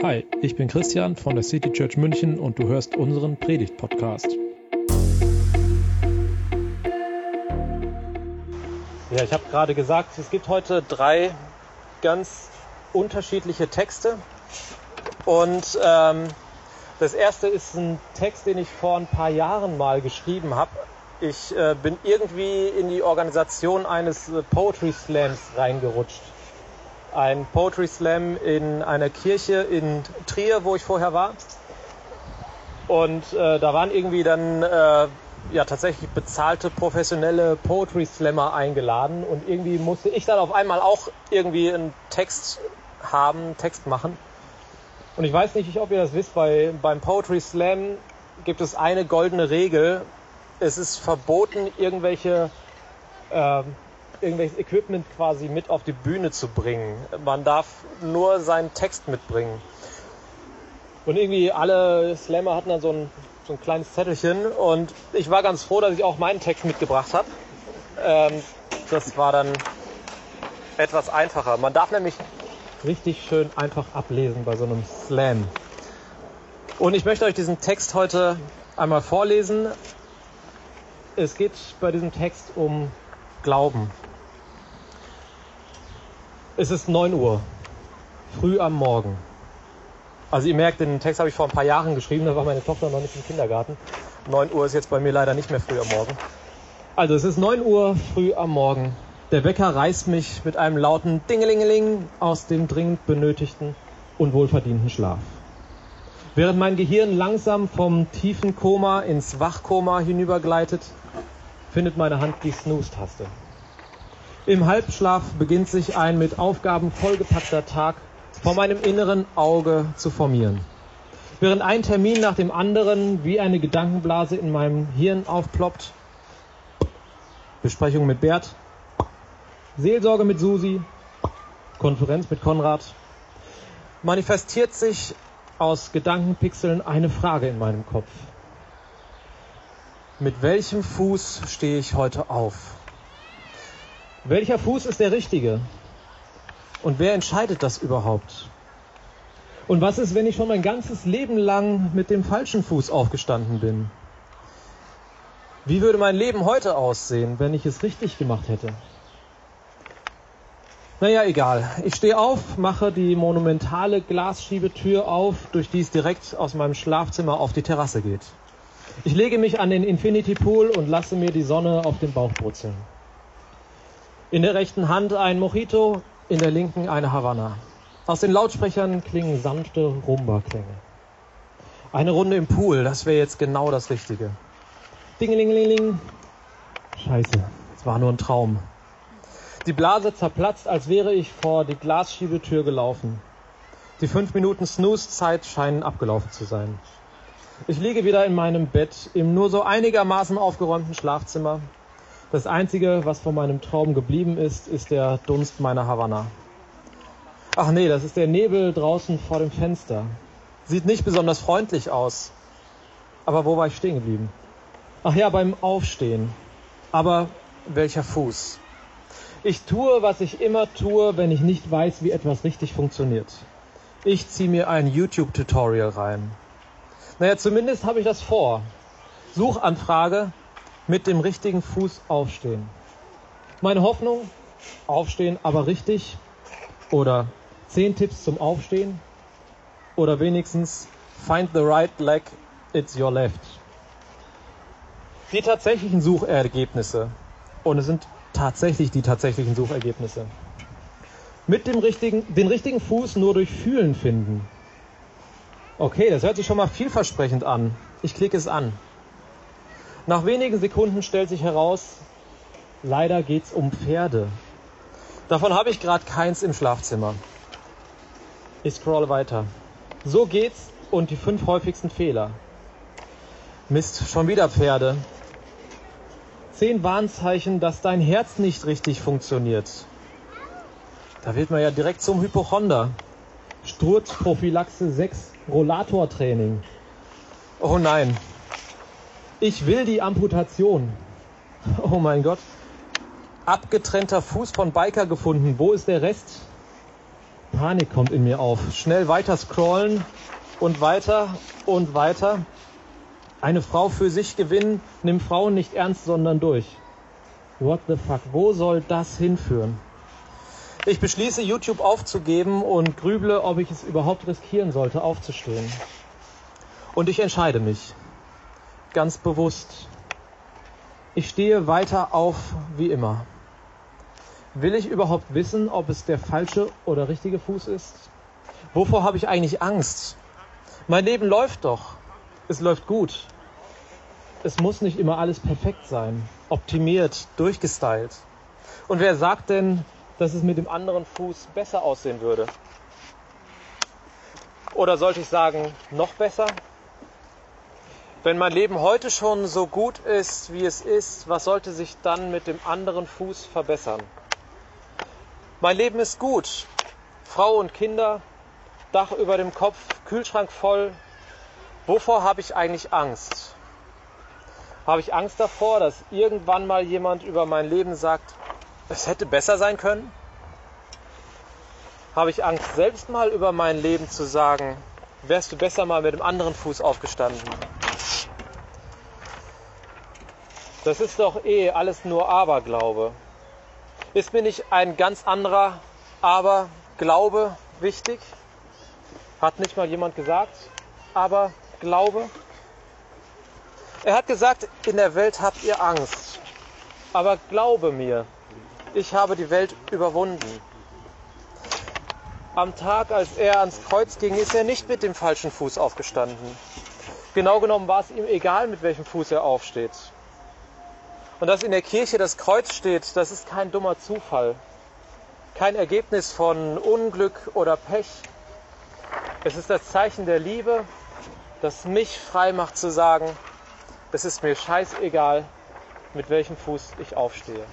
Hi, ich bin Christian von der City Church München und du hörst unseren Predigt-Podcast. Ja, ich habe gerade gesagt, es gibt heute drei ganz unterschiedliche Texte. Und ähm, das erste ist ein Text, den ich vor ein paar Jahren mal geschrieben habe. Ich äh, bin irgendwie in die Organisation eines äh, Poetry Slams reingerutscht ein Poetry Slam in einer Kirche in Trier, wo ich vorher war. Und äh, da waren irgendwie dann äh, ja tatsächlich bezahlte professionelle Poetry Slammer eingeladen und irgendwie musste ich dann auf einmal auch irgendwie einen Text haben, einen Text machen. Und ich weiß nicht, ob ihr das wisst, bei, beim Poetry Slam gibt es eine goldene Regel. Es ist verboten, irgendwelche äh, irgendwelches Equipment quasi mit auf die Bühne zu bringen. Man darf nur seinen Text mitbringen. Und irgendwie alle Slammer hatten dann so ein, so ein kleines Zettelchen und ich war ganz froh, dass ich auch meinen Text mitgebracht habe. Ähm, das war dann etwas einfacher. Man darf nämlich richtig schön einfach ablesen bei so einem Slam. Und ich möchte euch diesen Text heute einmal vorlesen. Es geht bei diesem Text um Glauben. Es ist 9 Uhr, früh am Morgen. Also ihr merkt, den Text habe ich vor ein paar Jahren geschrieben, da war meine Tochter noch nicht im Kindergarten. 9 Uhr ist jetzt bei mir leider nicht mehr früh am Morgen. Also es ist 9 Uhr früh am Morgen. Der Wecker reißt mich mit einem lauten Dingelingeling aus dem dringend benötigten und wohlverdienten Schlaf. Während mein Gehirn langsam vom tiefen Koma ins Wachkoma hinübergleitet, findet meine Hand die Snooze-Taste. Im Halbschlaf beginnt sich ein mit Aufgaben vollgepackter Tag vor meinem inneren Auge zu formieren. Während ein Termin nach dem anderen wie eine Gedankenblase in meinem Hirn aufploppt, Besprechung mit Bert, Seelsorge mit Susi, Konferenz mit Konrad, manifestiert sich aus Gedankenpixeln eine Frage in meinem Kopf. Mit welchem Fuß stehe ich heute auf? Welcher Fuß ist der richtige? Und wer entscheidet das überhaupt? Und was ist, wenn ich schon mein ganzes Leben lang mit dem falschen Fuß aufgestanden bin? Wie würde mein Leben heute aussehen, wenn ich es richtig gemacht hätte? Naja, egal. Ich stehe auf, mache die monumentale Glasschiebetür auf, durch die es direkt aus meinem Schlafzimmer auf die Terrasse geht. Ich lege mich an den Infinity Pool und lasse mir die Sonne auf den Bauch brutzeln. In der rechten Hand ein Mojito, in der linken eine Havanna. Aus den Lautsprechern klingen sanfte Rumba-Klänge. Eine Runde im Pool, das wäre jetzt genau das Richtige. Dingelingeling. Scheiße, es war nur ein Traum. Die Blase zerplatzt, als wäre ich vor die Glasschiebetür gelaufen. Die fünf Minuten Snooze-Zeit scheinen abgelaufen zu sein. Ich liege wieder in meinem Bett im nur so einigermaßen aufgeräumten Schlafzimmer das Einzige, was von meinem Traum geblieben ist, ist der Dunst meiner Havanna. Ach nee, das ist der Nebel draußen vor dem Fenster. Sieht nicht besonders freundlich aus. Aber wo war ich stehen geblieben? Ach ja, beim Aufstehen. Aber welcher Fuß? Ich tue, was ich immer tue, wenn ich nicht weiß, wie etwas richtig funktioniert. Ich ziehe mir ein YouTube-Tutorial rein. Naja, zumindest habe ich das vor. Suchanfrage mit dem richtigen Fuß aufstehen. Meine Hoffnung, aufstehen, aber richtig. Oder zehn Tipps zum Aufstehen. Oder wenigstens find the right leg, it's your left. Die tatsächlichen Suchergebnisse. Und es sind tatsächlich die tatsächlichen Suchergebnisse. Mit dem richtigen, den richtigen Fuß nur durch Fühlen finden. Okay, das hört sich schon mal vielversprechend an. Ich klicke es an. Nach wenigen Sekunden stellt sich heraus, leider geht es um Pferde. Davon habe ich gerade keins im Schlafzimmer. Ich scrolle weiter. So geht's und die fünf häufigsten Fehler. Mist, schon wieder Pferde. Zehn Warnzeichen, dass dein Herz nicht richtig funktioniert. Da wird man ja direkt zum Hypochonder. Sturzprophylaxe 6, Rollatortraining. Oh nein, ich will die Amputation. Oh mein Gott. Abgetrennter Fuß von Biker gefunden. Wo ist der Rest? Panik kommt in mir auf. Schnell weiter scrollen und weiter und weiter. Eine Frau für sich gewinnen, nimm Frauen nicht ernst, sondern durch. What the fuck? Wo soll das hinführen? Ich beschließe, YouTube aufzugeben und grüble, ob ich es überhaupt riskieren sollte, aufzustehen. Und ich entscheide mich. Ganz bewusst. Ich stehe weiter auf wie immer. Will ich überhaupt wissen, ob es der falsche oder richtige Fuß ist? Wovor habe ich eigentlich Angst? Mein Leben läuft doch. Es läuft gut. Es muss nicht immer alles perfekt sein, optimiert, durchgestylt. Und wer sagt denn, dass es mit dem anderen Fuß besser aussehen würde? Oder sollte ich sagen, noch besser? Wenn mein Leben heute schon so gut ist, wie es ist, was sollte sich dann mit dem anderen Fuß verbessern? Mein Leben ist gut. Frau und Kinder, Dach über dem Kopf, Kühlschrank voll. Wovor habe ich eigentlich Angst? Habe ich Angst davor, dass irgendwann mal jemand über mein Leben sagt, es hätte besser sein können? Habe ich Angst, selbst mal über mein Leben zu sagen, wärst du besser mal mit dem anderen Fuß aufgestanden? Das ist doch eh alles nur Aberglaube. Ist mir nicht ein ganz anderer Aberglaube wichtig? Hat nicht mal jemand gesagt, aber Glaube? Er hat gesagt, in der Welt habt ihr Angst. Aber glaube mir, ich habe die Welt überwunden. Am Tag, als er ans Kreuz ging, ist er nicht mit dem falschen Fuß aufgestanden. Genau genommen war es ihm egal, mit welchem Fuß er aufsteht. Und dass in der Kirche das Kreuz steht, das ist kein dummer Zufall. Kein Ergebnis von Unglück oder Pech, es ist das Zeichen der Liebe, das mich frei macht zu sagen, es ist mir scheißegal, mit welchem Fuß ich aufstehe.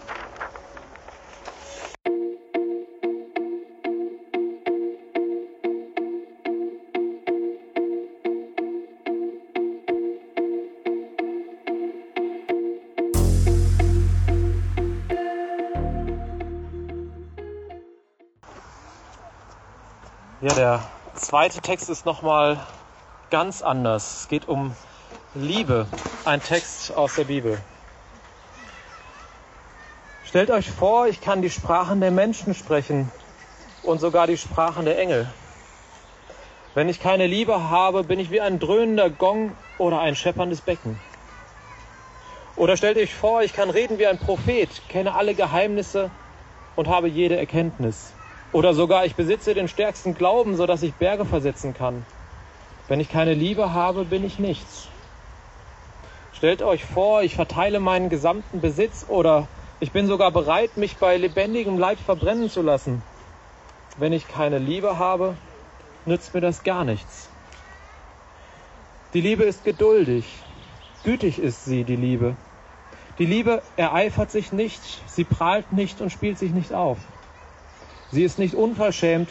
Ja, der zweite Text ist nochmal ganz anders. Es geht um Liebe, ein Text aus der Bibel. Stellt euch vor, ich kann die Sprachen der Menschen sprechen und sogar die Sprachen der Engel. Wenn ich keine Liebe habe, bin ich wie ein dröhnender Gong oder ein schepperndes Becken. Oder stellt euch vor, ich kann reden wie ein Prophet, kenne alle Geheimnisse und habe jede Erkenntnis. Oder sogar ich besitze den stärksten Glauben, sodass ich Berge versetzen kann. Wenn ich keine Liebe habe, bin ich nichts. Stellt euch vor, ich verteile meinen gesamten Besitz oder ich bin sogar bereit, mich bei lebendigem Leib verbrennen zu lassen. Wenn ich keine Liebe habe, nützt mir das gar nichts. Die Liebe ist geduldig. Gütig ist sie, die Liebe. Die Liebe ereifert sich nicht, sie prahlt nicht und spielt sich nicht auf. Sie ist nicht unverschämt,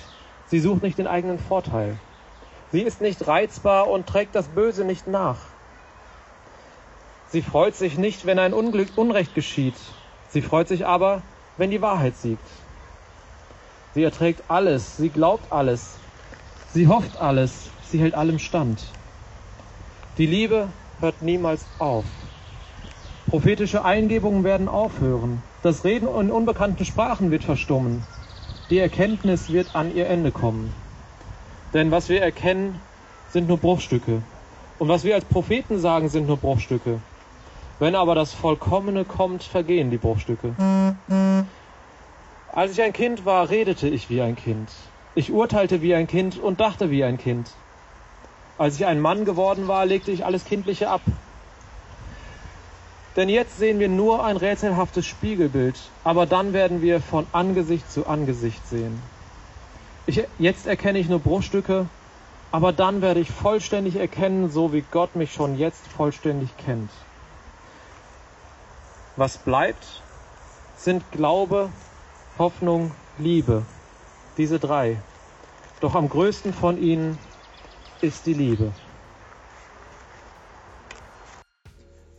sie sucht nicht den eigenen Vorteil. Sie ist nicht reizbar und trägt das Böse nicht nach. Sie freut sich nicht, wenn ein Unglück Unrecht geschieht. Sie freut sich aber, wenn die Wahrheit siegt. Sie erträgt alles, sie glaubt alles, sie hofft alles, sie hält allem stand. Die Liebe hört niemals auf. Prophetische Eingebungen werden aufhören. Das Reden in unbekannten Sprachen wird verstummen. Die Erkenntnis wird an ihr Ende kommen. Denn was wir erkennen, sind nur Bruchstücke. Und was wir als Propheten sagen, sind nur Bruchstücke. Wenn aber das Vollkommene kommt, vergehen die Bruchstücke. Als ich ein Kind war, redete ich wie ein Kind. Ich urteilte wie ein Kind und dachte wie ein Kind. Als ich ein Mann geworden war, legte ich alles Kindliche ab. Denn jetzt sehen wir nur ein rätselhaftes Spiegelbild, aber dann werden wir von Angesicht zu Angesicht sehen. Ich, jetzt erkenne ich nur Bruchstücke, aber dann werde ich vollständig erkennen, so wie Gott mich schon jetzt vollständig kennt. Was bleibt, sind Glaube, Hoffnung, Liebe. Diese drei. Doch am größten von ihnen ist die Liebe.